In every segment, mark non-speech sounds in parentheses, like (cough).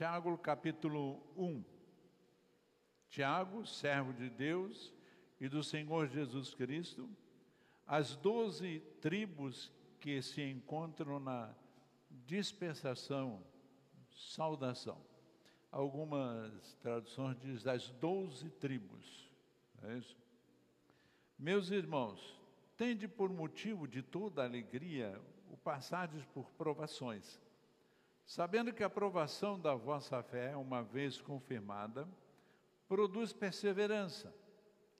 Tiago capítulo 1. Tiago, servo de Deus e do Senhor Jesus Cristo, as doze tribos que se encontram na dispensação, saudação. Algumas traduções dizem as doze tribos. É isso? Meus irmãos, tende por motivo de toda alegria o passardes por provações sabendo que a aprovação da vossa fé, uma vez confirmada, produz perseverança.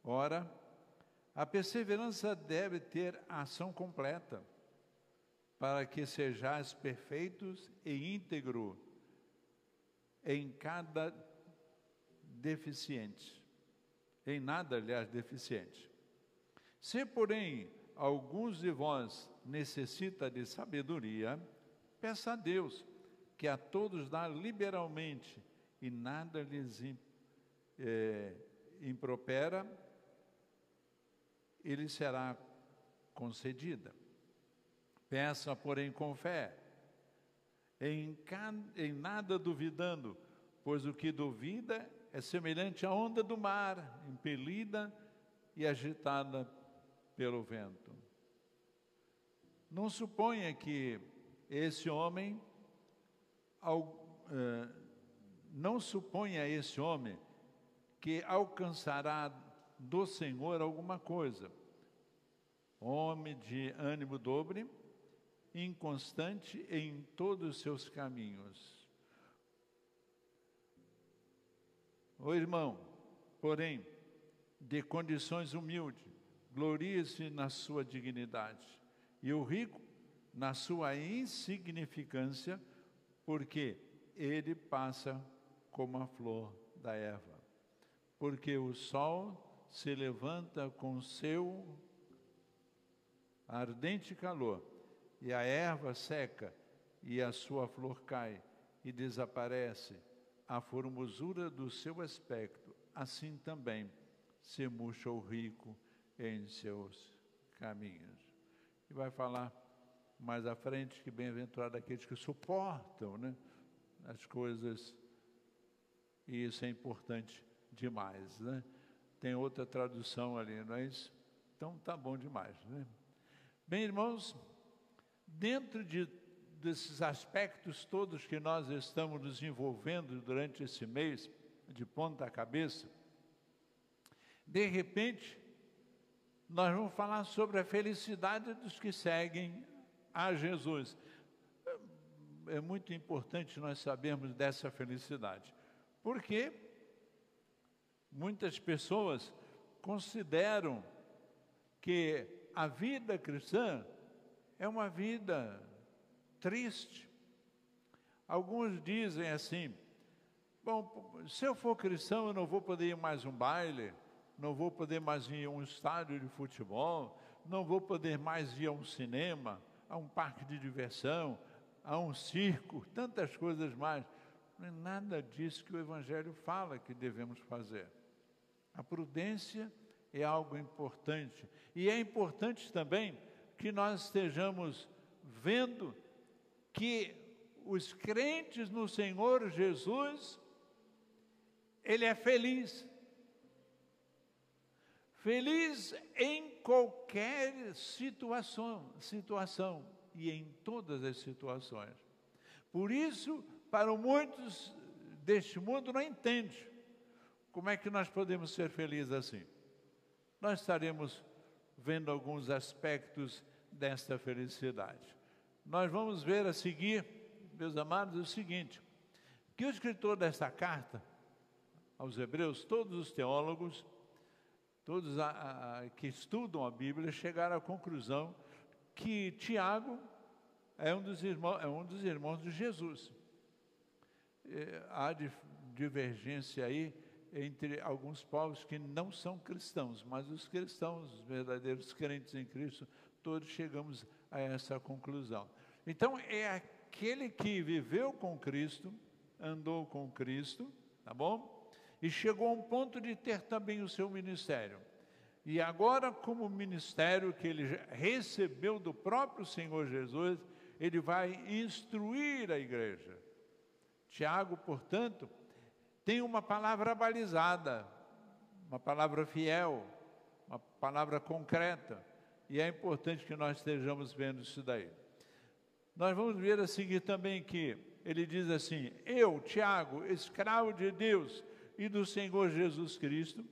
Ora, a perseverança deve ter ação completa, para que sejais perfeitos e íntegro em cada deficiente, em nada, aliás, deficiente. Se, porém, alguns de vós necessita de sabedoria, peça a Deus, que a todos dá liberalmente e nada lhes é, impropera, ele será concedida. Peça, porém, com fé, em, em nada duvidando, pois o que duvida é semelhante à onda do mar, impelida e agitada pelo vento. Não suponha que esse homem ao, eh, não suponha esse homem que alcançará do Senhor alguma coisa. Homem de ânimo dobre, inconstante em todos os seus caminhos. O irmão, porém, de condições humildes, glorie-se na sua dignidade, e o rico na sua insignificância, porque ele passa como a flor da erva. Porque o sol se levanta com seu ardente calor, e a erva seca, e a sua flor cai, e desaparece a formosura do seu aspecto, assim também se murcha o rico em seus caminhos. E vai falar mais à frente que bem-aventurado aqueles que suportam né, as coisas, e isso é importante demais. Né? Tem outra tradução ali, não é isso? Então tá bom demais. Né? Bem, irmãos, dentro de, desses aspectos todos que nós estamos nos envolvendo durante esse mês, de ponta cabeça, de repente, nós vamos falar sobre a felicidade dos que seguem a Jesus. É muito importante nós sabermos dessa felicidade, porque muitas pessoas consideram que a vida cristã é uma vida triste. Alguns dizem assim: bom, se eu for cristão, eu não vou poder ir mais um baile, não vou poder mais ir a um estádio de futebol, não vou poder mais ir a um cinema, a um parque de diversão, a um circo, tantas coisas mais. Não é nada disso que o Evangelho fala que devemos fazer. A prudência é algo importante. E é importante também que nós estejamos vendo que os crentes no Senhor Jesus, Ele é feliz. Feliz em qualquer situação, situação e em todas as situações. Por isso, para muitos deste mundo não entende como é que nós podemos ser felizes assim. Nós estaremos vendo alguns aspectos desta felicidade. Nós vamos ver a seguir, meus amados, o seguinte: que o escritor desta carta aos Hebreus, todos os teólogos, todos a, a, que estudam a Bíblia chegaram à conclusão que Tiago é um dos irmãos, é um dos irmãos de Jesus. É, há divergência aí entre alguns povos que não são cristãos, mas os cristãos, os verdadeiros crentes em Cristo, todos chegamos a essa conclusão. Então, é aquele que viveu com Cristo, andou com Cristo, tá bom? E chegou a um ponto de ter também o seu ministério. E agora, como ministério que ele recebeu do próprio Senhor Jesus, ele vai instruir a igreja. Tiago, portanto, tem uma palavra balizada, uma palavra fiel, uma palavra concreta, e é importante que nós estejamos vendo isso daí. Nós vamos ver a seguir também que ele diz assim: Eu, Tiago, escravo de Deus e do Senhor Jesus Cristo,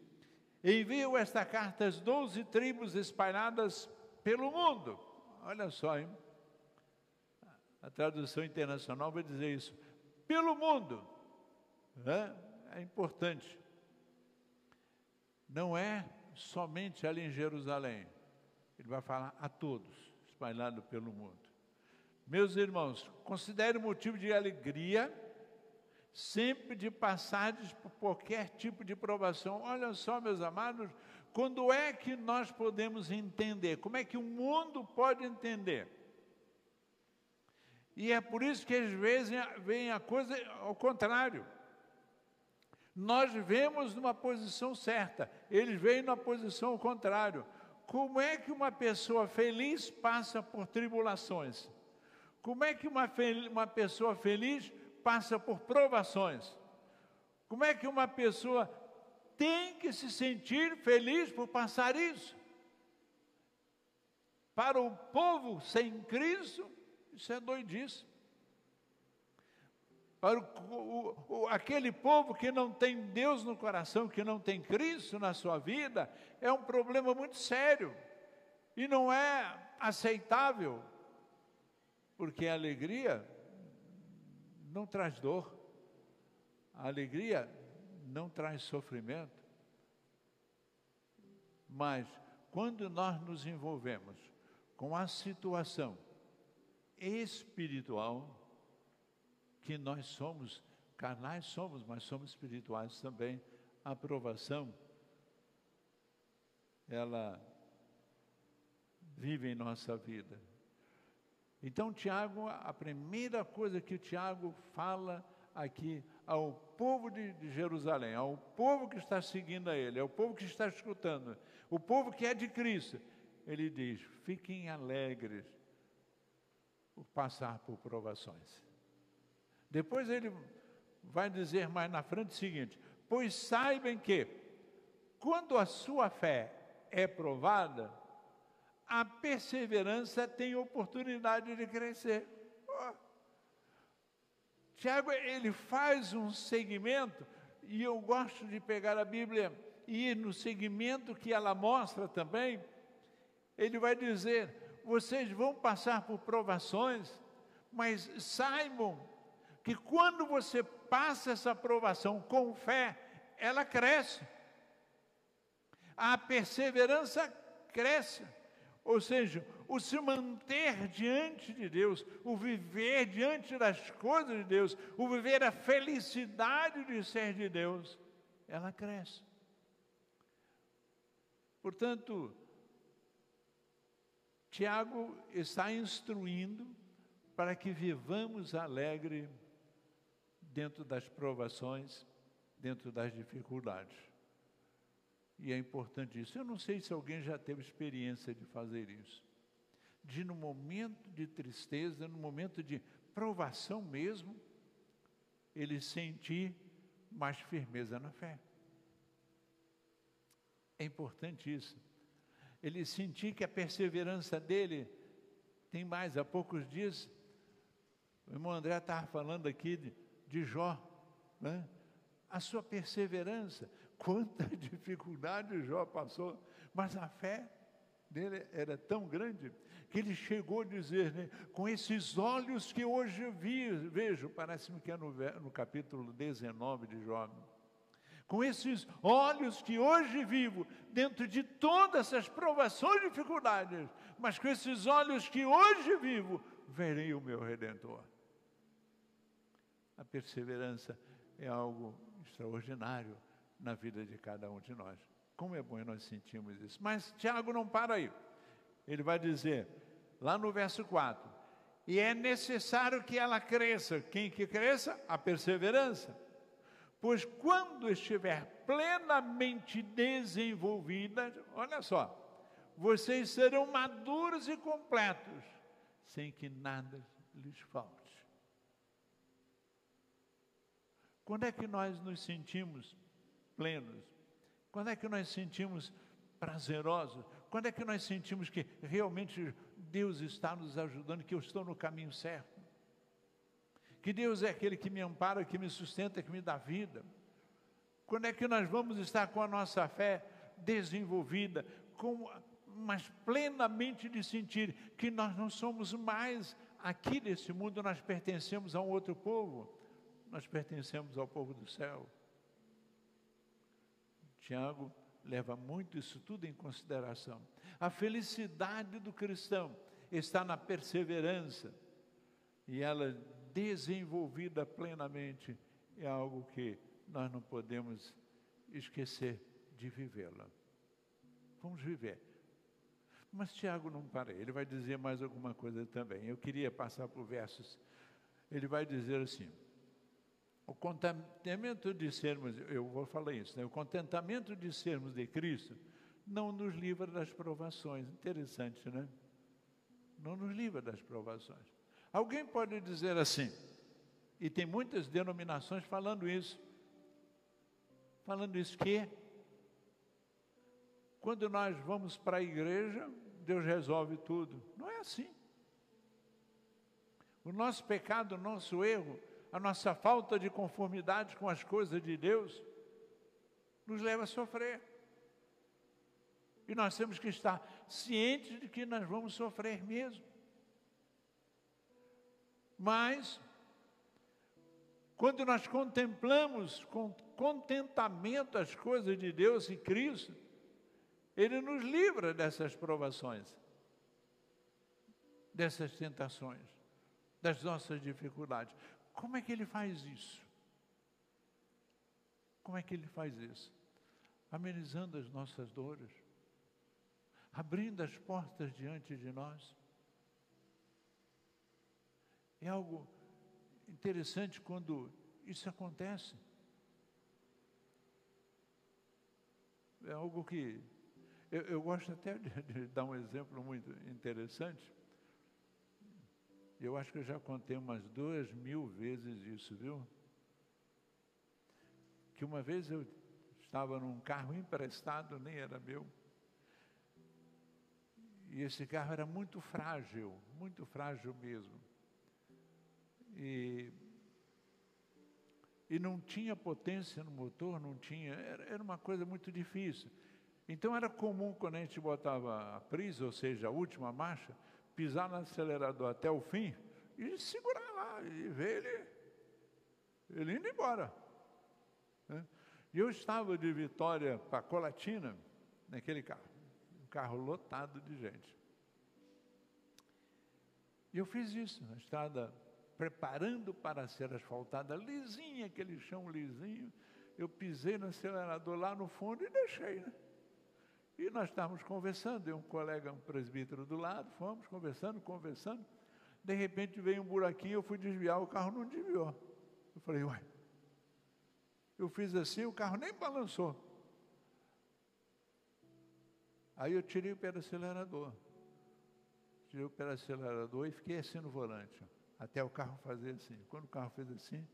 envio esta carta às doze tribos espalhadas pelo mundo. Olha só, hein? A tradução internacional vai dizer isso. Pelo mundo. É importante. Não é somente ali em Jerusalém. Ele vai falar a todos, espalhado pelo mundo. Meus irmãos, considere motivo de alegria sempre de passagens por qualquer tipo de provação. Olha só, meus amados, quando é que nós podemos entender? Como é que o mundo pode entender? E é por isso que às vezes vem a coisa ao contrário. Nós vemos numa posição certa, eles veem na posição ao contrário. Como é que uma pessoa feliz passa por tribulações? Como é que uma, uma pessoa feliz passa por provações? Como é que uma pessoa tem que se sentir feliz por passar isso? Para o povo sem Cristo, isso é doidice. Para o, o, aquele povo que não tem Deus no coração, que não tem Cristo na sua vida, é um problema muito sério e não é aceitável, porque a alegria não traz dor, a alegria não traz sofrimento, mas quando nós nos envolvemos com a situação espiritual, que nós somos carnais, somos, mas somos espirituais também. A aprovação, ela vive em nossa vida. Então, Tiago, a primeira coisa que o Tiago fala aqui ao povo de, de, Jerusalém, ao povo que está seguindo a ele, ao povo que está escutando, o povo que é de Cristo, ele diz: fiquem alegres, por passar por provações. Depois ele vai dizer mais na frente o seguinte: Pois saibam que, quando a sua fé é provada, a perseverança tem oportunidade de crescer. Tiago, ele faz um segmento, e eu gosto de pegar a Bíblia e ir no segmento que ela mostra também. Ele vai dizer: vocês vão passar por provações, mas saibam que quando você passa essa provação com fé, ela cresce. A perseverança cresce. Ou seja, o se manter diante de Deus, o viver diante das coisas de Deus, o viver a felicidade de ser de Deus, ela cresce. Portanto, Tiago está instruindo para que vivamos alegre dentro das provações, dentro das dificuldades. E é importante isso. Eu não sei se alguém já teve experiência de fazer isso. De no momento de tristeza, no momento de provação mesmo, ele sentir mais firmeza na fé. É importante isso ele sentir que a perseverança dele tem mais. Há poucos dias, o irmão André estava falando aqui de, de Jó, né? a sua perseverança, quanta (laughs) dificuldade Jó passou, mas a fé dele era tão grande que ele chegou a dizer, né, com esses olhos que hoje vi, vejo, parece-me que é no, no capítulo 19 de Jó, com esses olhos que hoje vivo, dentro de todas essas provações e dificuldades, mas com esses olhos que hoje vivo, verei o meu Redentor. A perseverança é algo extraordinário na vida de cada um de nós. Como é bom nós sentimos isso. Mas Tiago não para aí. Ele vai dizer, lá no verso 4, e é necessário que ela cresça. Quem que cresça? A perseverança pois quando estiver plenamente desenvolvida, olha só, vocês serão maduros e completos, sem que nada lhes falte. Quando é que nós nos sentimos plenos? Quando é que nós sentimos prazerosos? Quando é que nós sentimos que realmente Deus está nos ajudando, que eu estou no caminho certo? Que Deus é aquele que me ampara, que me sustenta, que me dá vida? Quando é que nós vamos estar com a nossa fé desenvolvida, com, mas plenamente de sentir que nós não somos mais aqui nesse mundo, nós pertencemos a um outro povo? nós pertencemos ao povo do céu. Tiago leva muito isso tudo em consideração. A felicidade do cristão está na perseverança e ela desenvolvida plenamente é algo que nós não podemos esquecer de vivê-la. Vamos viver. Mas Tiago não para, ele vai dizer mais alguma coisa também. Eu queria passar por versos. Ele vai dizer assim: o contentamento de sermos, eu vou falar isso, né? o contentamento de sermos de Cristo não nos livra das provações. Interessante, né? Não nos livra das provações. Alguém pode dizer assim, e tem muitas denominações falando isso, falando isso que quando nós vamos para a igreja, Deus resolve tudo. Não é assim. O nosso pecado, o nosso erro, a nossa falta de conformidade com as coisas de Deus nos leva a sofrer. E nós temos que estar cientes de que nós vamos sofrer mesmo. Mas, quando nós contemplamos com contentamento as coisas de Deus e Cristo, Ele nos livra dessas provações, dessas tentações, das nossas dificuldades. Como é que ele faz isso? Como é que ele faz isso? Amenizando as nossas dores, abrindo as portas diante de nós. É algo interessante quando isso acontece. É algo que eu, eu gosto até de, de, dar um exemplo muito interessante. Eu acho que eu já contei umas duas mil vezes isso, viu? Que uma vez eu estava num carro emprestado, nem era meu. E esse carro era muito frágil, muito frágil mesmo. E, e não tinha potência no motor, não tinha, era, era uma coisa muito difícil. Então era comum quando a gente botava a prisa, ou seja, a última marcha, pisar no acelerador até o fim e segurar lá e ver ele, ele indo embora. Né? E eu estava de Vitória para Colatina, naquele carro, um carro lotado de gente. E eu fiz isso, na estrada preparando para ser asfaltada, lisinha, aquele chão lisinho. Eu pisei no acelerador lá no fundo e deixei, né? E nós estávamos conversando, eu um colega, um presbítero do lado, fomos conversando, conversando. De repente veio um buraquinho, eu fui desviar, o carro não desviou. Eu falei, uai. Eu fiz assim, o carro nem balançou. Aí eu tirei o pé do acelerador. Tirei o pé do acelerador e fiquei assim no volante, até o carro fazer assim. Quando o carro fez assim,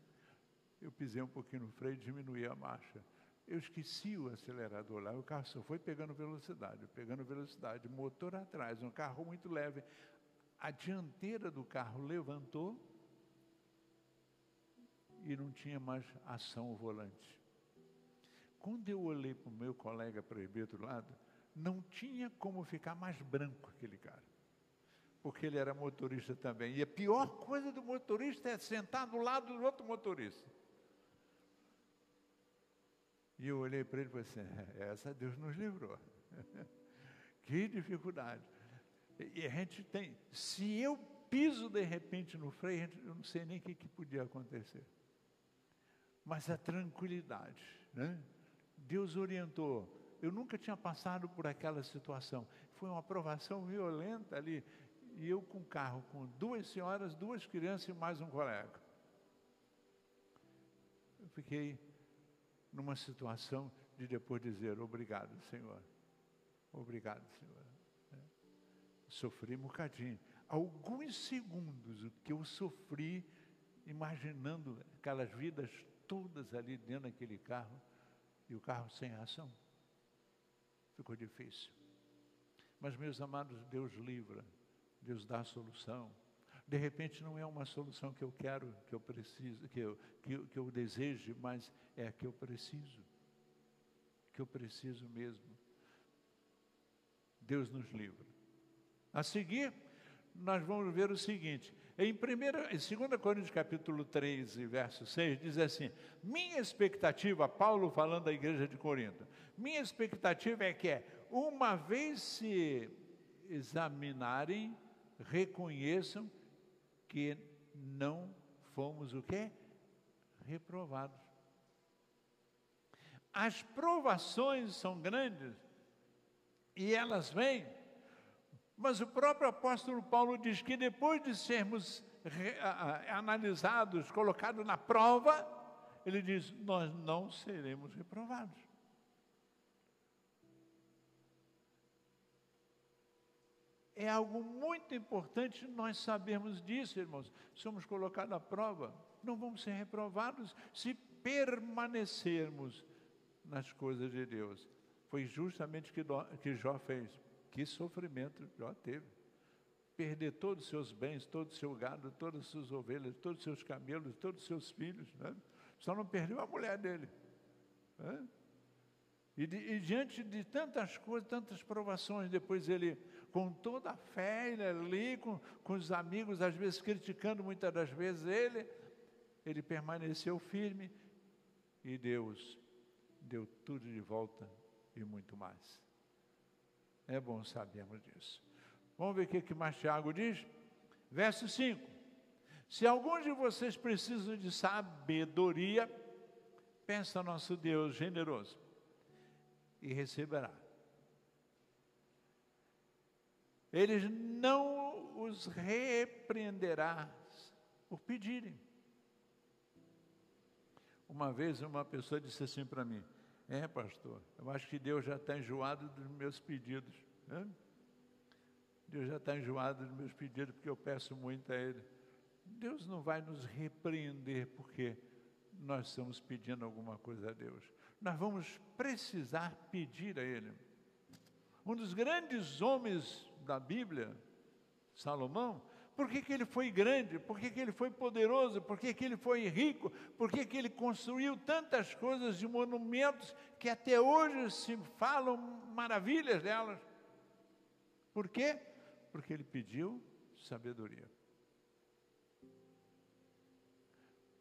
eu pisei um pouquinho no freio e diminuí a marcha. Eu esqueci o acelerador lá, o carro só foi pegando velocidade, pegando velocidade, motor atrás, um carro muito leve. A dianteira do carro levantou e não tinha mais ação o volante. Quando eu olhei para o meu colega presbítero do lado, não tinha como ficar mais branco aquele cara. Porque ele era motorista também. E a pior coisa do motorista é sentar do lado do outro motorista. E eu olhei para ele e falei assim: é, essa Deus nos livrou. (laughs) que dificuldade. E a gente tem, se eu piso de repente no freio, eu não sei nem o que, que podia acontecer. Mas a tranquilidade, né? Deus orientou. Eu nunca tinha passado por aquela situação. Foi uma aprovação violenta ali. E eu com carro, com duas senhoras, duas crianças e mais um colega. Eu fiquei numa situação de depois dizer obrigado, Senhor. Obrigado, Senhor. É. Sofri um bocadinho. Alguns segundos o que eu sofri, imaginando aquelas vidas todas ali dentro daquele carro e o carro sem ação. Ficou difícil. Mas, meus amados, Deus livra, Deus dá a solução. De repente não é uma solução que eu quero, que eu preciso, que eu, que, que eu deseje, mas é a que eu preciso. Que eu preciso mesmo. Deus nos livra. A seguir, nós vamos ver o seguinte: em, primeira, em 2 Coríntios capítulo 3, verso 6, diz assim: Minha expectativa, Paulo falando da igreja de Corinto, minha expectativa é que, uma vez se examinarem, reconheçam que não fomos o quê? Reprovados. As provações são grandes e elas vêm mas o próprio apóstolo Paulo diz que depois de sermos analisados, colocados na prova, ele diz: Nós não seremos reprovados. É algo muito importante nós sabermos disso, irmãos. Somos colocados à prova, não vamos ser reprovados se permanecermos nas coisas de Deus. Foi justamente o que Jó fez. Que sofrimento Jó teve. Perder todos os seus bens, todo o seu gado, todas as suas ovelhas, todos os seus camelos, todos os seus filhos. Né? Só não perdeu a mulher dele. Né? E, de, e, diante de tantas coisas, tantas provações, depois ele, com toda a fé, ele ali, com, com os amigos, às vezes criticando muitas das vezes ele, ele permaneceu firme e Deus deu tudo de volta e muito mais. É bom sabermos disso. Vamos ver o que mais Tiago diz? Verso 5. Se alguns de vocês precisam de sabedoria, pensa nosso Deus generoso e receberá. Eles não os repreenderá por pedirem. Uma vez uma pessoa disse assim para mim: é, pastor, eu acho que Deus já está enjoado dos meus pedidos. Né? Deus já está enjoado dos meus pedidos porque eu peço muito a Ele. Deus não vai nos repreender porque nós estamos pedindo alguma coisa a Deus. Nós vamos precisar pedir a Ele. Um dos grandes homens da Bíblia, Salomão, por que, que ele foi grande? Por que, que ele foi poderoso? Por que, que ele foi rico? Por que, que ele construiu tantas coisas de monumentos que até hoje se falam maravilhas delas? Por quê? Porque ele pediu sabedoria.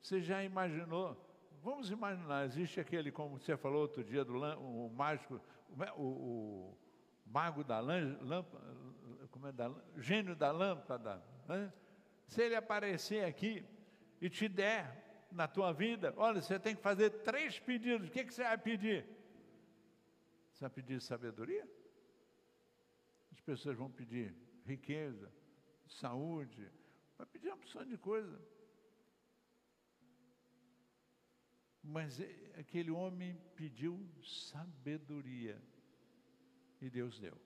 Você já imaginou? Vamos imaginar, existe aquele, como você falou outro dia, do o mágico, o, o mago da lâmpada, como é da, gênio da lâmpada, né? Se ele aparecer aqui e te der na tua vida, olha, você tem que fazer três pedidos. O que, que você vai pedir? Você vai pedir sabedoria? As pessoas vão pedir riqueza, saúde, vai pedir uma opção de coisa. Mas aquele homem pediu sabedoria e Deus deu.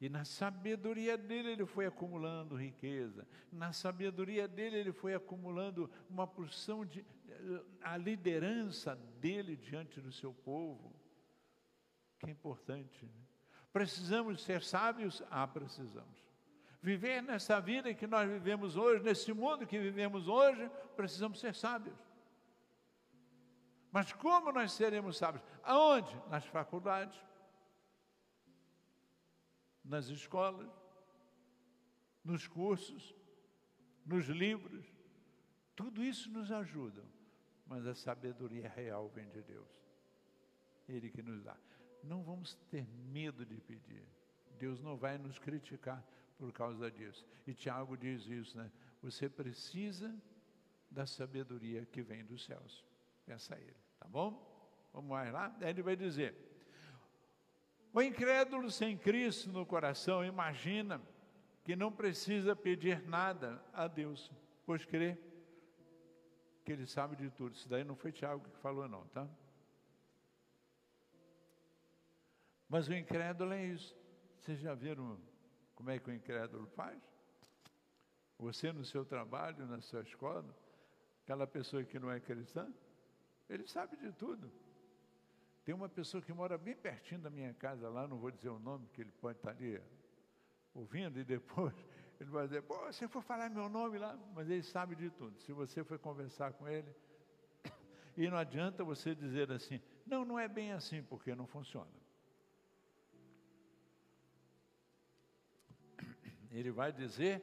E na sabedoria dele ele foi acumulando riqueza. Na sabedoria dele ele foi acumulando uma porção de a liderança dele diante do seu povo. Que é importante. Né? Precisamos ser sábios? Ah, precisamos. Viver nessa vida que nós vivemos hoje, nesse mundo que vivemos hoje, precisamos ser sábios. Mas como nós seremos sábios? Aonde? Nas faculdades nas escolas, nos cursos, nos livros. Tudo isso nos ajuda, mas a sabedoria real vem de Deus. Ele que nos dá. Não vamos ter medo de pedir. Deus não vai nos criticar por causa disso. E Tiago diz isso, né? Você precisa da sabedoria que vem dos céus. Peça a Ele, tá bom? Vamos mais lá? Ele vai dizer: o incrédulo sem Cristo no coração imagina que não precisa pedir nada a Deus, pois crê que Ele sabe de tudo. Isso daí não foi Tiago que falou, não, tá? Mas o incrédulo é isso. Vocês já viram como é que o incrédulo faz? Você no seu trabalho, na sua escola, Aquela pessoa que não é cristã, ele sabe de tudo. Tem uma pessoa que mora bem pertinho da minha casa lá, não vou dizer o nome, que ele pode estar ali ouvindo, e depois (laughs) ele vai dizer, pô, você for falar meu nome lá, mas ele sabe de tudo. Se você for conversar com ele, (coughs) e não adianta você dizer assim, não, não é bem assim, porque não funciona. (coughs) Ele vai dizer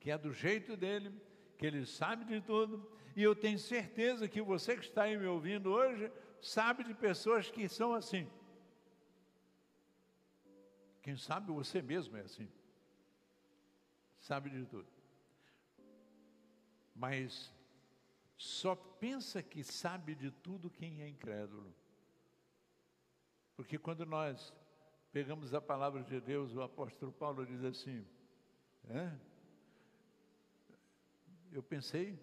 que é do jeito dele, que ele sabe de tudo, e eu tenho certeza que você que está aí me ouvindo hoje, sabe de pessoas que são assim. Quem sabe você mesmo é assim. Sabe de tudo. Mas só pensa que sabe de tudo quem é incrédulo. Porque quando nós pegamos a palavra de Deus, o apóstolo Paulo diz assim: é? Eu pensei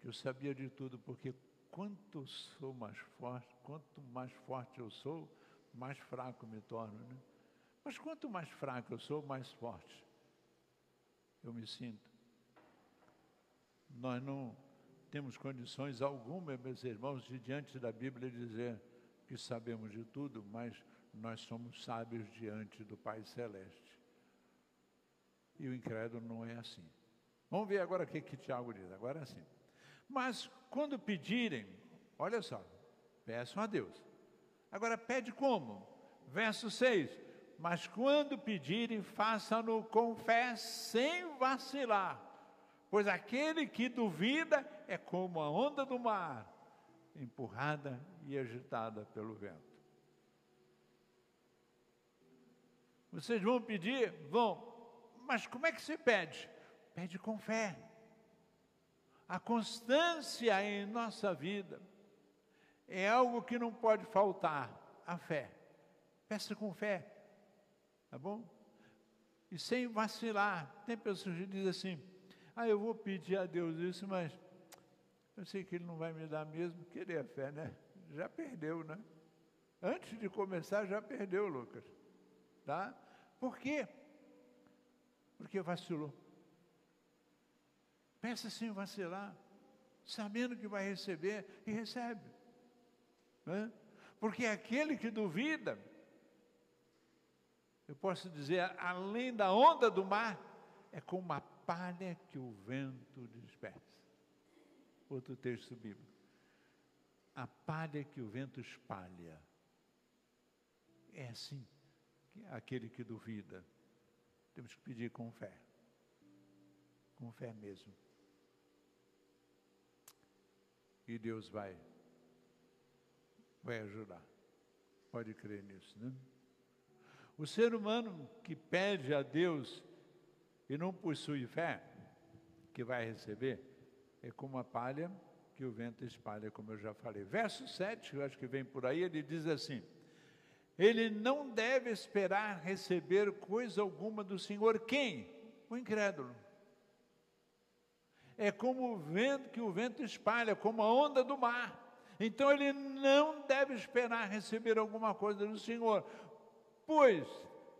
que eu sabia de tudo, porque quanto sou mais forte, quanto mais forte eu sou, mais fraco me torno. Né? Mas quanto mais fraco eu sou, mais forte eu me sinto. Nós não temos condições alguma, meus irmãos, de diante da Bíblia dizer que sabemos de tudo, mas nós somos sábios diante do Pai Celeste. E o incrédulo não é assim. Vamos ver agora o que, que Tiago diz. Agora é assim. Mas quando pedirem, olha só, peçam a Deus. Agora pede como? Verso 6. Mas quando pedirem, façam-no com fé, sem vacilar. Pois aquele que duvida é como a onda do mar, empurrada e agitada pelo vento. Vocês vão pedir? Vão. Mas como é que se pede? Pede com fé a constância em nossa vida é algo que não pode faltar, a fé. Peça com fé, tá bom? E sem vacilar. Tem pessoas que dizem assim: ah, eu vou pedir a Deus isso, mas eu sei que Ele não vai me dar mesmo. Querer a fé, né? Já perdeu, né? Antes de começar, já perdeu, Lucas. Tá? Por quê? Porque vacilou. Peça sem vacilar, sabendo que vai receber e recebe. Né? Porque aquele que duvida, eu posso dizer, além da onda do mar, é como uma palha que o vento dispersa. Outro texto bíblico. A palha que o vento espalha. É assim, aquele que duvida. Temos que pedir com fé. Com fé mesmo. E Deus vai, vai ajudar. Pode crer nisso, né? O ser humano que pede a Deus e não possui fé, que vai receber, é como a palha que o vento espalha, como eu já falei. Verso 7, eu acho que vem por aí, ele diz assim: Ele não deve esperar receber coisa alguma do Senhor. Quem? O incrédulo é como o vento que o vento espalha, como a onda do mar. Então ele não deve esperar receber alguma coisa do Senhor, pois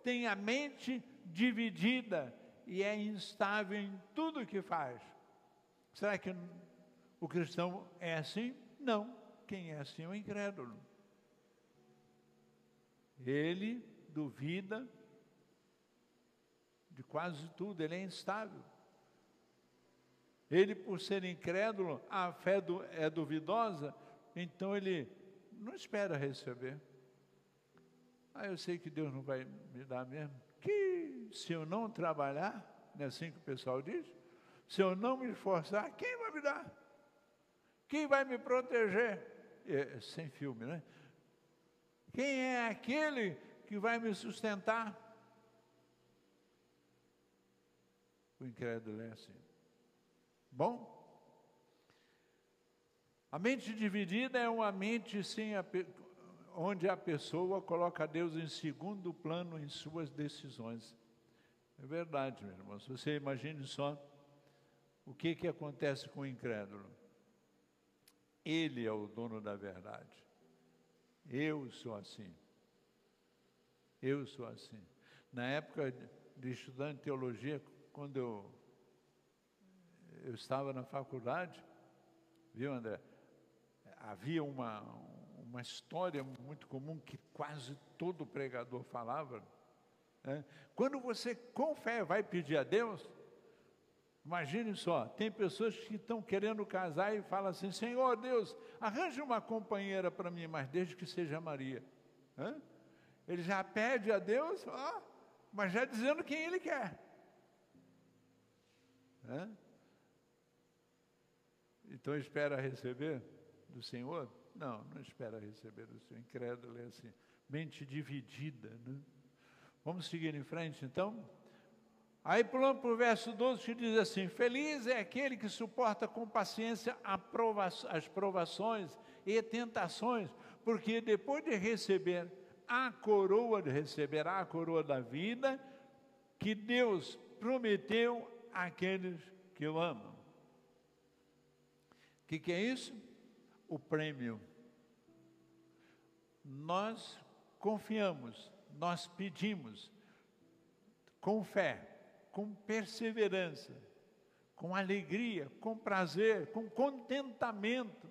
tem a mente dividida e é instável em tudo que faz. Será que o cristão é assim? Não. Quem é assim é o incrédulo. Ele duvida de quase tudo, ele é instável. Ele, por ser incrédulo, a fé é duvidosa, então ele não espera receber. Ah, eu sei que Deus não vai me dar mesmo. Que se eu não trabalhar, não é assim que o pessoal diz? Se eu não me esforçar, quem vai me dar? Quem vai me proteger? É, sem filme, né? Quem é aquele que vai me sustentar? O incrédulo é assim. Bom? A mente dividida é uma mente sem a, onde a pessoa coloca Deus em segundo plano em suas decisões. É verdade, meu irmão. Se você imagine só o que, que acontece com o incrédulo. Ele é o dono da verdade. Eu sou assim. Eu sou assim. Na época de estudante de teologia, quando eu eu estava na faculdade, Viu, André? Havia uma, uma história muito comum que quase todo pregador falava. Né? Quando você com fé vai pedir a Deus, imagine só, tem pessoas que estão querendo casar e falam assim: Senhor Deus, arranje uma companheira para mim, mas desde que seja Maria. Hã? Ele já pede a Deus, ó, mas já dizendo quem ele quer. Hã? Então espera receber do Senhor? Não, não espera receber do Senhor. Incrédulo é assim, mente dividida. Né? Vamos seguir em frente então? Aí pulando para o verso 12 que diz assim: Feliz é aquele que suporta com paciência as provações e tentações, porque depois de receber a coroa, de receber a coroa da vida, que Deus prometeu àqueles que o amam. O que, que é isso? O prêmio. Nós confiamos, nós pedimos, com fé, com perseverança, com alegria, com prazer, com contentamento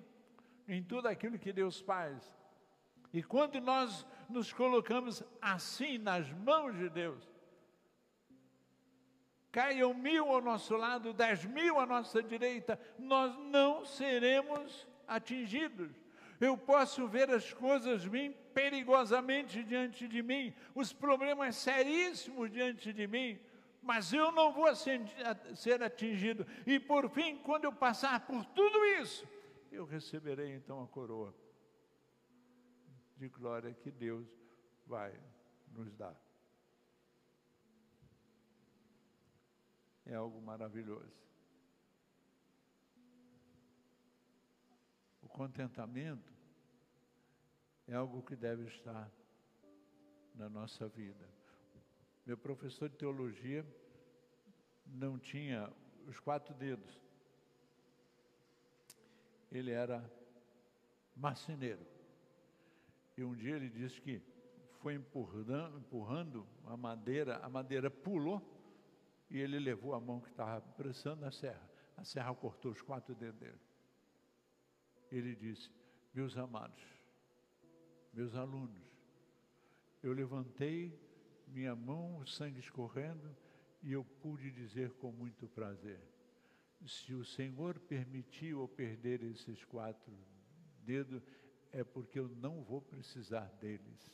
em tudo aquilo que Deus faz. E quando nós nos colocamos assim nas mãos de Deus, caiam mil ao nosso lado, dez mil à nossa direita, nós não seremos atingidos. Eu posso ver as coisas vir perigosamente diante de mim, os problemas seríssimos diante de mim, mas eu não vou ser atingido. E por fim, quando eu passar por tudo isso, eu receberei então a coroa de glória que Deus vai nos dar. É algo maravilhoso. O contentamento é algo que deve estar na nossa vida. Meu professor de teologia não tinha os quatro dedos. Ele era marceneiro. E um dia ele disse que foi empurrando, empurrando a madeira, a madeira pulou e ele levou a mão que estava pressando a serra. A serra cortou os quatro dedos dele. Ele disse: Meus amados, meus alunos, eu levantei minha mão, o sangue escorrendo, e eu pude dizer com muito prazer: se o Senhor permitiu eu perder esses quatro dedos, é porque eu não vou precisar deles.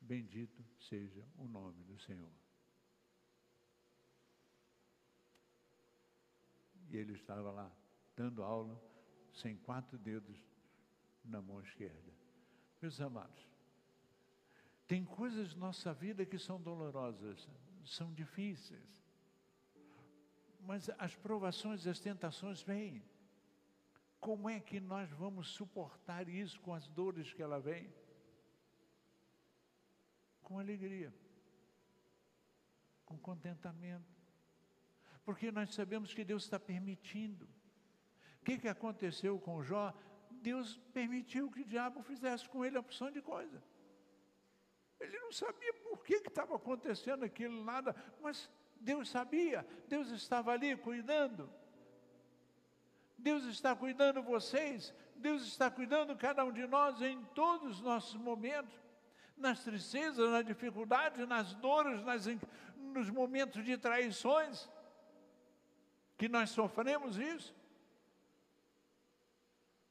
Bendito seja o nome do Senhor. E ele estava lá, dando aula, sem quatro dedos na mão esquerda. Meus amados, tem coisas na nossa vida que são dolorosas, são difíceis. Mas as provações, as tentações vêm. Como é que nós vamos suportar isso com as dores que ela vem? Com alegria, com contentamento porque nós sabemos que Deus está permitindo. O que, que aconteceu com Jó? Deus permitiu que o diabo fizesse com ele a opção de coisa. Ele não sabia por que estava acontecendo aquilo, nada, mas Deus sabia, Deus estava ali cuidando. Deus está cuidando vocês, Deus está cuidando cada um de nós em todos os nossos momentos, nas tristezas, nas dificuldades, nas dores, nas, nos momentos de traições que nós sofremos isso.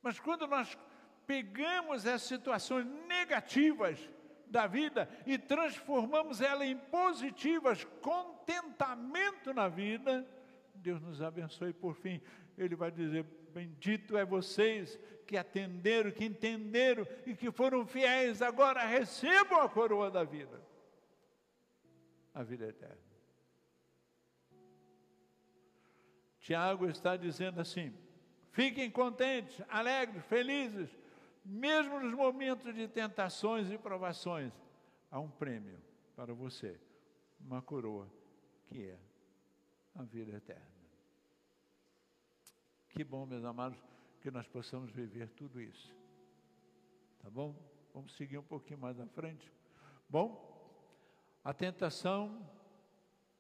Mas quando nós pegamos as situações negativas da vida e transformamos ela em positivas, contentamento na vida, Deus nos abençoe por fim. Ele vai dizer: Bendito é vocês que atenderam, que entenderam e que foram fiéis, agora recebam a coroa da vida, a vida eterna. Tiago está dizendo assim: fiquem contentes, alegres, felizes, mesmo nos momentos de tentações e provações, há um prêmio para você, uma coroa, que é a vida eterna. Que bom, meus amados, que nós possamos viver tudo isso. Tá bom? Vamos seguir um pouquinho mais à frente. Bom, a tentação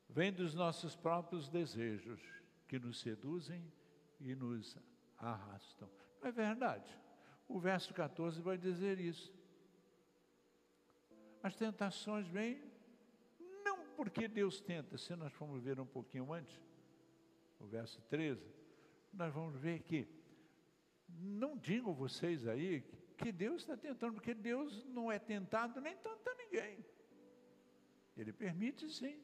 vem dos nossos próprios desejos que nos seduzem e nos arrastam. Não é verdade? O verso 14 vai dizer isso. As tentações vêm não porque Deus tenta, se nós formos ver um pouquinho antes, o verso 13, nós vamos ver que não digam vocês aí que Deus está tentando, porque Deus não é tentado nem tenta ninguém. Ele permite sim.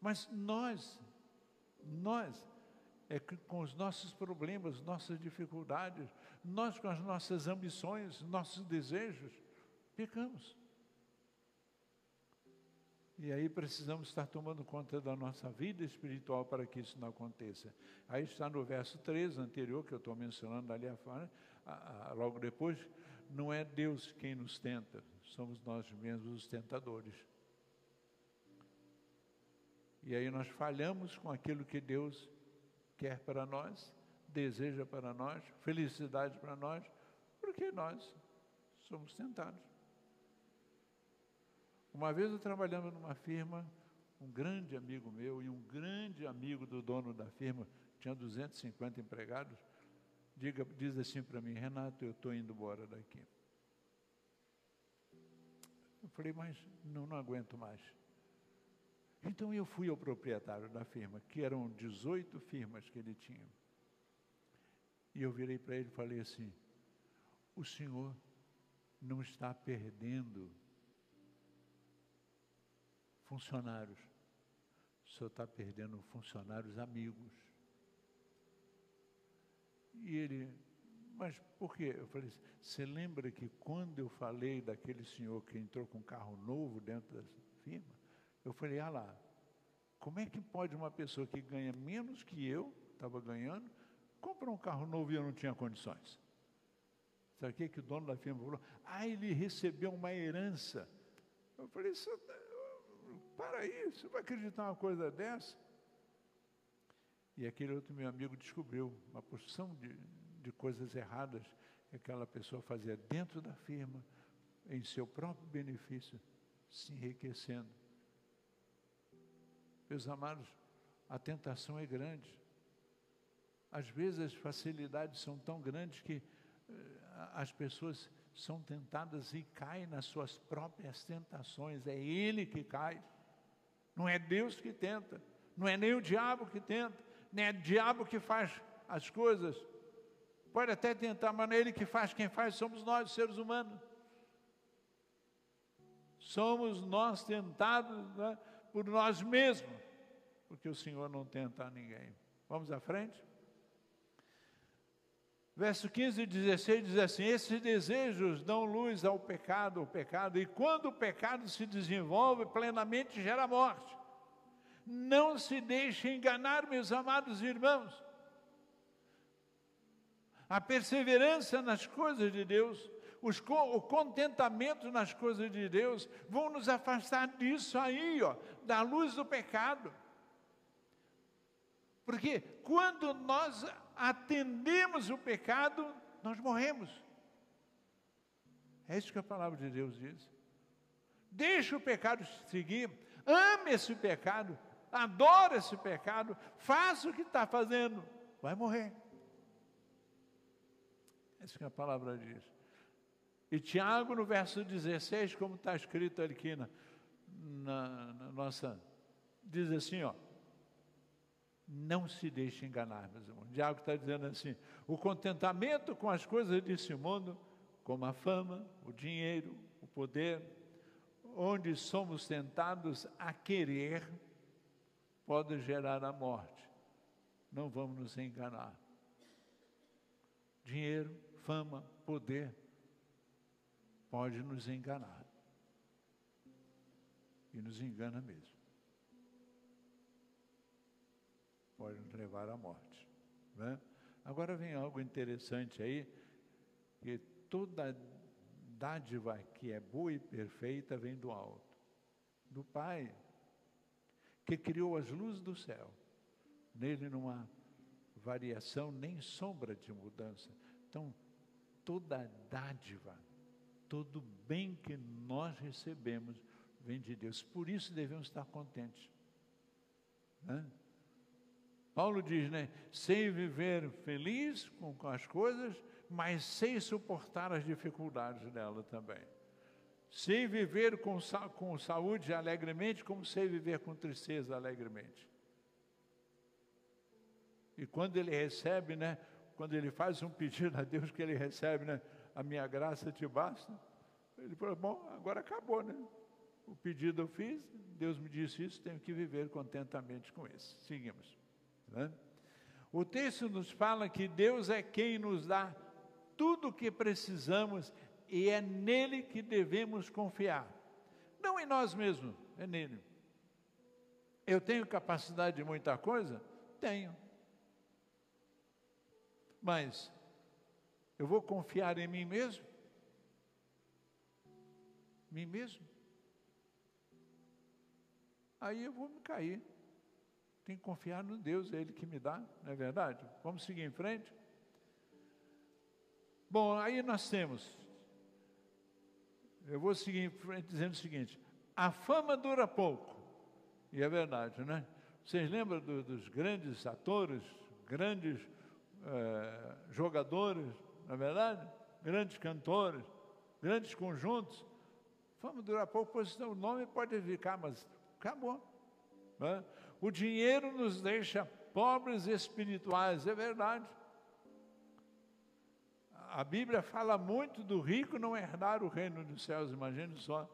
Mas nós, nós, é com os nossos problemas, nossas dificuldades, nós com as nossas ambições, nossos desejos, pecamos. E aí precisamos estar tomando conta da nossa vida espiritual para que isso não aconteça. Aí está no verso 13 anterior, que eu estou mencionando ali afora, logo depois, não é Deus quem nos tenta, somos nós mesmos os tentadores. E aí nós falhamos com aquilo que Deus quer para nós, deseja para nós, felicidade para nós, porque nós somos tentados. Uma vez eu trabalhando numa firma, um grande amigo meu e um grande amigo do dono da firma, tinha 250 empregados, diga, diz assim para mim, Renato, eu estou indo embora daqui. Eu falei, mas não, não aguento mais. Então eu fui ao proprietário da firma, que eram 18 firmas que ele tinha. E eu virei para ele e falei assim: o senhor não está perdendo funcionários, senhor está perdendo funcionários amigos. E ele, mas por quê? Eu falei, você lembra que quando eu falei daquele senhor que entrou com um carro novo dentro da firma? Eu falei, ah lá, como é que pode uma pessoa que ganha menos que eu, estava ganhando, comprar um carro novo e eu não tinha condições? Sabe o que, que o dono da firma falou? Ah, ele recebeu uma herança. Eu falei, para aí, você vai acreditar uma coisa dessa? E aquele outro meu amigo descobriu uma porção de, de coisas erradas que aquela pessoa fazia dentro da firma, em seu próprio benefício, se enriquecendo. Meus amados, a tentação é grande. Às vezes as facilidades são tão grandes que eh, as pessoas são tentadas e caem nas suas próprias tentações. É ele que cai. Não é Deus que tenta. Não é nem o diabo que tenta. Nem é o diabo que faz as coisas. Pode até tentar, mas não é ele que faz. Quem faz somos nós, seres humanos. Somos nós tentados né, por nós mesmos porque o Senhor não tenta ninguém. Vamos à frente? Verso 15 e 16 diz assim: Esses desejos dão luz ao pecado, o pecado, e quando o pecado se desenvolve plenamente, gera morte. Não se deixe enganar, meus amados irmãos. A perseverança nas coisas de Deus, o contentamento nas coisas de Deus, vão nos afastar disso aí, ó, da luz do pecado. Porque quando nós atendemos o pecado, nós morremos. É isso que a palavra de Deus diz. Deixa o pecado seguir, ame esse pecado, adora esse pecado, faça o que está fazendo, vai morrer. É isso que a palavra diz. E Tiago, no verso 16, como está escrito aqui na, na, na nossa, diz assim, ó. Não se deixe enganar, meus irmãos. O diabo está dizendo assim: o contentamento com as coisas desse mundo, como a fama, o dinheiro, o poder, onde somos tentados a querer, pode gerar a morte. Não vamos nos enganar. Dinheiro, fama, poder, pode nos enganar. E nos engana mesmo. Pode nos levar à morte. Né? Agora vem algo interessante aí, que toda dádiva que é boa e perfeita vem do alto, do Pai, que criou as luzes do céu. Nele não há variação nem sombra de mudança. Então, toda dádiva, todo bem que nós recebemos vem de Deus. Por isso devemos estar contentes. Né? Paulo diz, né? Sei viver feliz com, as coisas, mas sei suportar as dificuldades dela também. Sei viver com, com saúde alegremente, como sei viver com tristeza alegremente. E quando ele recebe, né? Quando ele faz um pedido a Deus que ele recebe, né? A minha graça te basta. Ele falou, bom, agora acabou, né? O pedido eu fiz, Deus me disse isso, tenho que viver contentamente com isso. Seguimos. Né? O texto nos fala que Deus é quem nos dá tudo o que precisamos e é nele que devemos confiar. Não em nós mesmos, é nele. Eu tenho capacidade de muita coisa? Tenho. Mas eu vou confiar em mim mesmo? Mim mesmo? Aí eu vou me cair. Tem que confiar no Deus, é Ele que me dá, não é verdade? Vamos seguir em frente? Bom, aí nós temos. Eu vou seguir em frente dizendo o seguinte: a fama dura pouco. E é verdade, né? Vocês lembram do, dos grandes atores, grandes é, jogadores, não é verdade? Grandes cantores, grandes conjuntos. Fama dura pouco, pois o nome pode ficar, mas acabou. Né? O dinheiro nos deixa pobres espirituais, é verdade. A Bíblia fala muito do rico não herdar o reino dos céus, imagine só.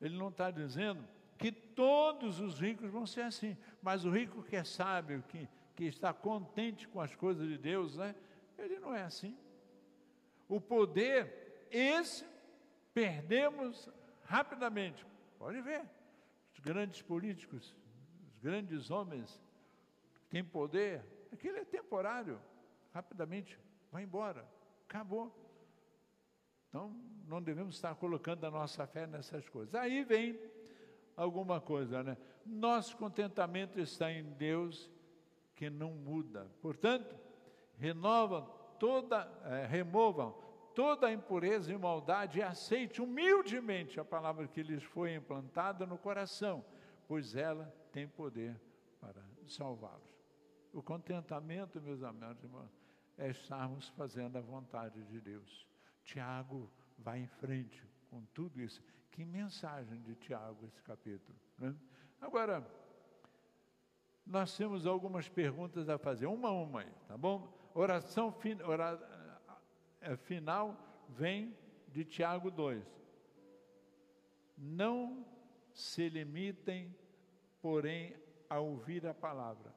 Ele não está dizendo que todos os ricos vão ser assim, mas o rico que é sábio, que, que está contente com as coisas de Deus, né? ele não é assim. O poder, esse, perdemos rapidamente. Pode ver, os grandes políticos grandes homens têm poder, aquilo é temporário, rapidamente vai embora, acabou. Então, não devemos estar colocando a nossa fé nessas coisas. Aí vem alguma coisa, né? Nosso contentamento está em Deus que não muda. Portanto, renovam toda, é, removam toda a impureza e maldade e aceite humildemente a palavra que lhes foi implantada no coração, pois ela tem poder para salvá-los. O contentamento, meus amados irmãos, é estarmos fazendo a vontade de Deus. Tiago vai em frente com tudo isso. Que mensagem de Tiago esse capítulo. Né? Agora, nós temos algumas perguntas a fazer, uma a uma aí, tá bom? Oração fin, ora, é, final vem de Tiago 2. Não se limitem porém, a ouvir a palavra.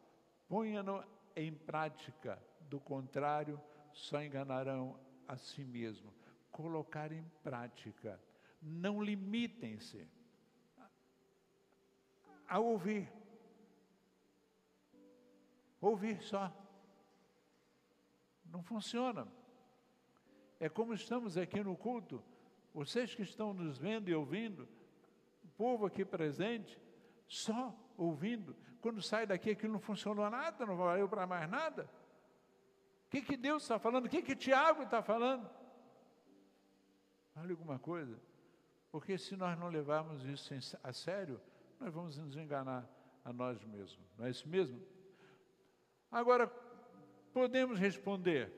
Ponha-no em prática, do contrário, só enganarão a si mesmo. Colocar em prática. Não limitem-se a ouvir. Ouvir só. Não funciona. É como estamos aqui no culto, vocês que estão nos vendo e ouvindo, o povo aqui presente, só ouvindo. Quando sai daqui aquilo não funcionou nada, não valeu para mais nada. O que, que Deus está falando? O que, que Tiago está falando? Fale alguma coisa. Porque se nós não levarmos isso a sério, nós vamos nos enganar a nós mesmos. Não é isso mesmo? Agora, podemos responder.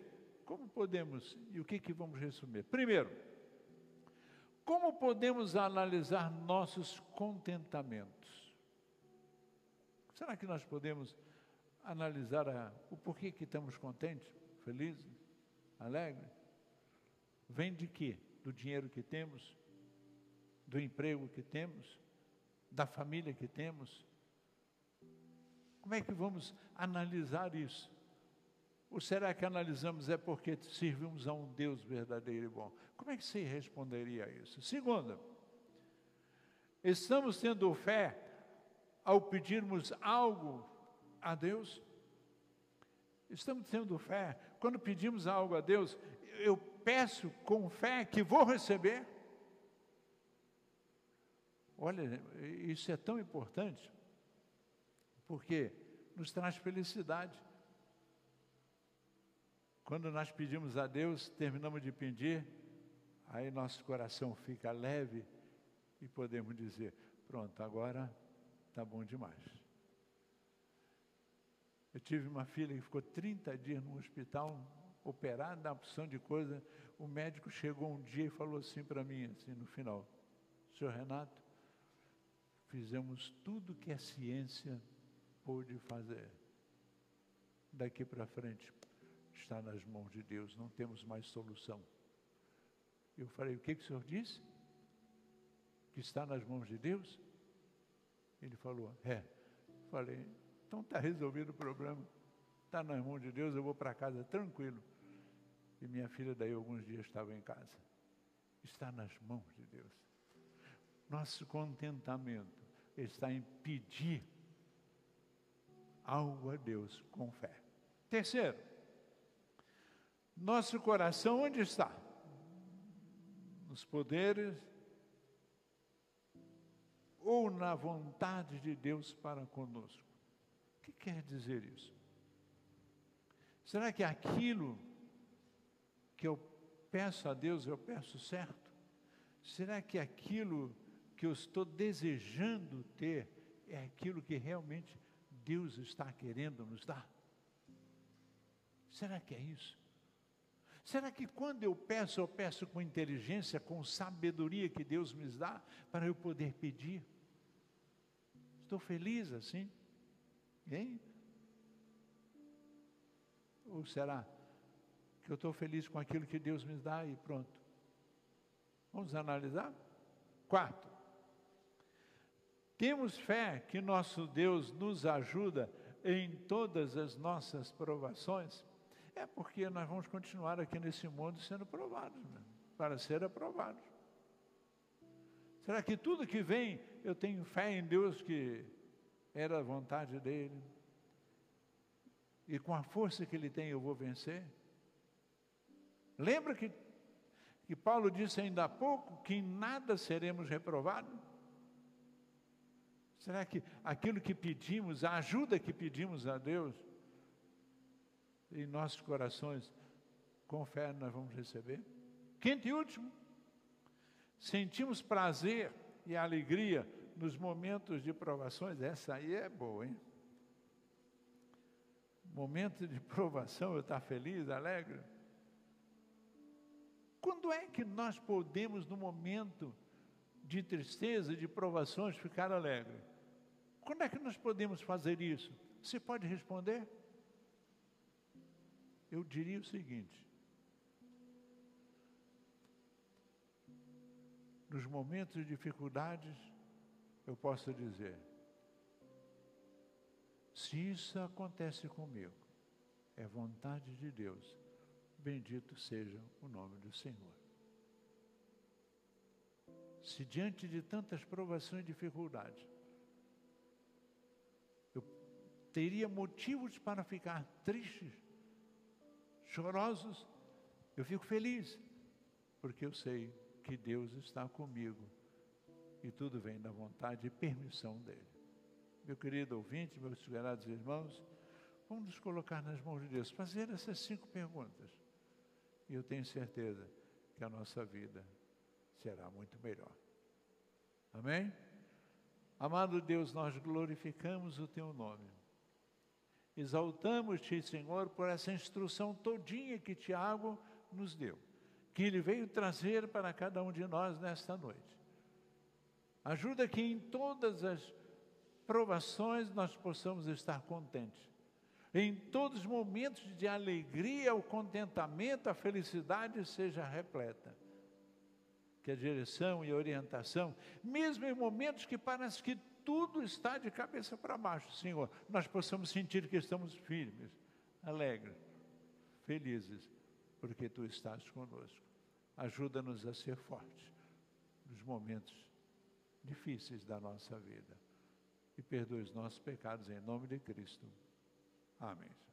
Como podemos? E o que, que vamos resumir? Primeiro, como podemos analisar nossos contentamentos? Será que nós podemos analisar a, o porquê que estamos contentes, felizes, alegres? Vem de quê? Do dinheiro que temos, do emprego que temos, da família que temos? Como é que vamos analisar isso? Ou será que analisamos é porque servimos a um Deus verdadeiro e bom? Como é que você responderia a isso? Segunda, estamos tendo fé ao pedirmos algo a Deus? Estamos tendo fé. Quando pedimos algo a Deus, eu peço com fé que vou receber. Olha, isso é tão importante, porque nos traz felicidade. Quando nós pedimos a Deus, terminamos de pedir, aí nosso coração fica leve e podemos dizer: pronto, agora está bom demais. Eu tive uma filha que ficou 30 dias no hospital, operada, na opção de coisa. O médico chegou um dia e falou assim para mim, assim, no final: Senhor Renato, fizemos tudo que a ciência pôde fazer. Daqui para frente está nas mãos de Deus, não temos mais solução. Eu falei: O que, que o senhor disse? Que está nas mãos de Deus? Ele falou: É. Falei: Então está resolvido o problema. Está nas mãos de Deus, eu vou para casa tranquilo. E minha filha, daí alguns dias, estava em casa. Está nas mãos de Deus. Nosso contentamento está em pedir algo a Deus com fé. Terceiro, nosso coração onde está? Nos poderes ou na vontade de Deus para conosco? O que quer dizer isso? Será que aquilo que eu peço a Deus eu peço certo? Será que aquilo que eu estou desejando ter é aquilo que realmente Deus está querendo nos dar? Será que é isso? Será que quando eu peço, eu peço com inteligência, com sabedoria que Deus me dá para eu poder pedir? Estou feliz assim? Hein? Ou será que eu estou feliz com aquilo que Deus me dá e pronto? Vamos analisar? Quarto, temos fé que nosso Deus nos ajuda em todas as nossas provações? É porque nós vamos continuar aqui nesse mundo sendo provados, né? para ser aprovados. Será que tudo que vem, eu tenho fé em Deus que era a vontade dele? E com a força que ele tem eu vou vencer? Lembra que, que Paulo disse ainda há pouco que em nada seremos reprovados? Será que aquilo que pedimos, a ajuda que pedimos a Deus, em nossos corações, com fé nós vamos receber. Quinto e último, sentimos prazer e alegria nos momentos de provações. Essa aí é boa, hein? Momento de provação, eu estar feliz, alegre. Quando é que nós podemos, no momento de tristeza, de provações, ficar alegre? Quando é que nós podemos fazer isso? Você pode responder? eu diria o seguinte: nos momentos de dificuldades, eu posso dizer, se isso acontece comigo, é vontade de Deus, bendito seja o nome do Senhor. Se diante de tantas provações e dificuldades, eu teria motivos para ficar tristes, chorosos, eu fico feliz, porque eu sei que Deus está comigo e tudo vem da vontade e permissão dEle. Meu querido ouvinte, meus segurados irmãos, vamos nos colocar nas mãos de Deus, fazer essas cinco perguntas. E eu tenho certeza que a nossa vida será muito melhor. Amém? Amado Deus, nós glorificamos o Teu nome. Exaltamos-te, Senhor, por essa instrução todinha que Tiago nos deu, que ele veio trazer para cada um de nós nesta noite. Ajuda que em todas as provações nós possamos estar contentes. Em todos os momentos de alegria, o contentamento, a felicidade seja repleta. Que a direção e a orientação, mesmo em momentos que parece que tudo está de cabeça para baixo, Senhor, nós possamos sentir que estamos firmes, alegres, felizes, porque Tu estás conosco. Ajuda-nos a ser fortes nos momentos difíceis da nossa vida e perdoe os nossos pecados em nome de Cristo. Amém.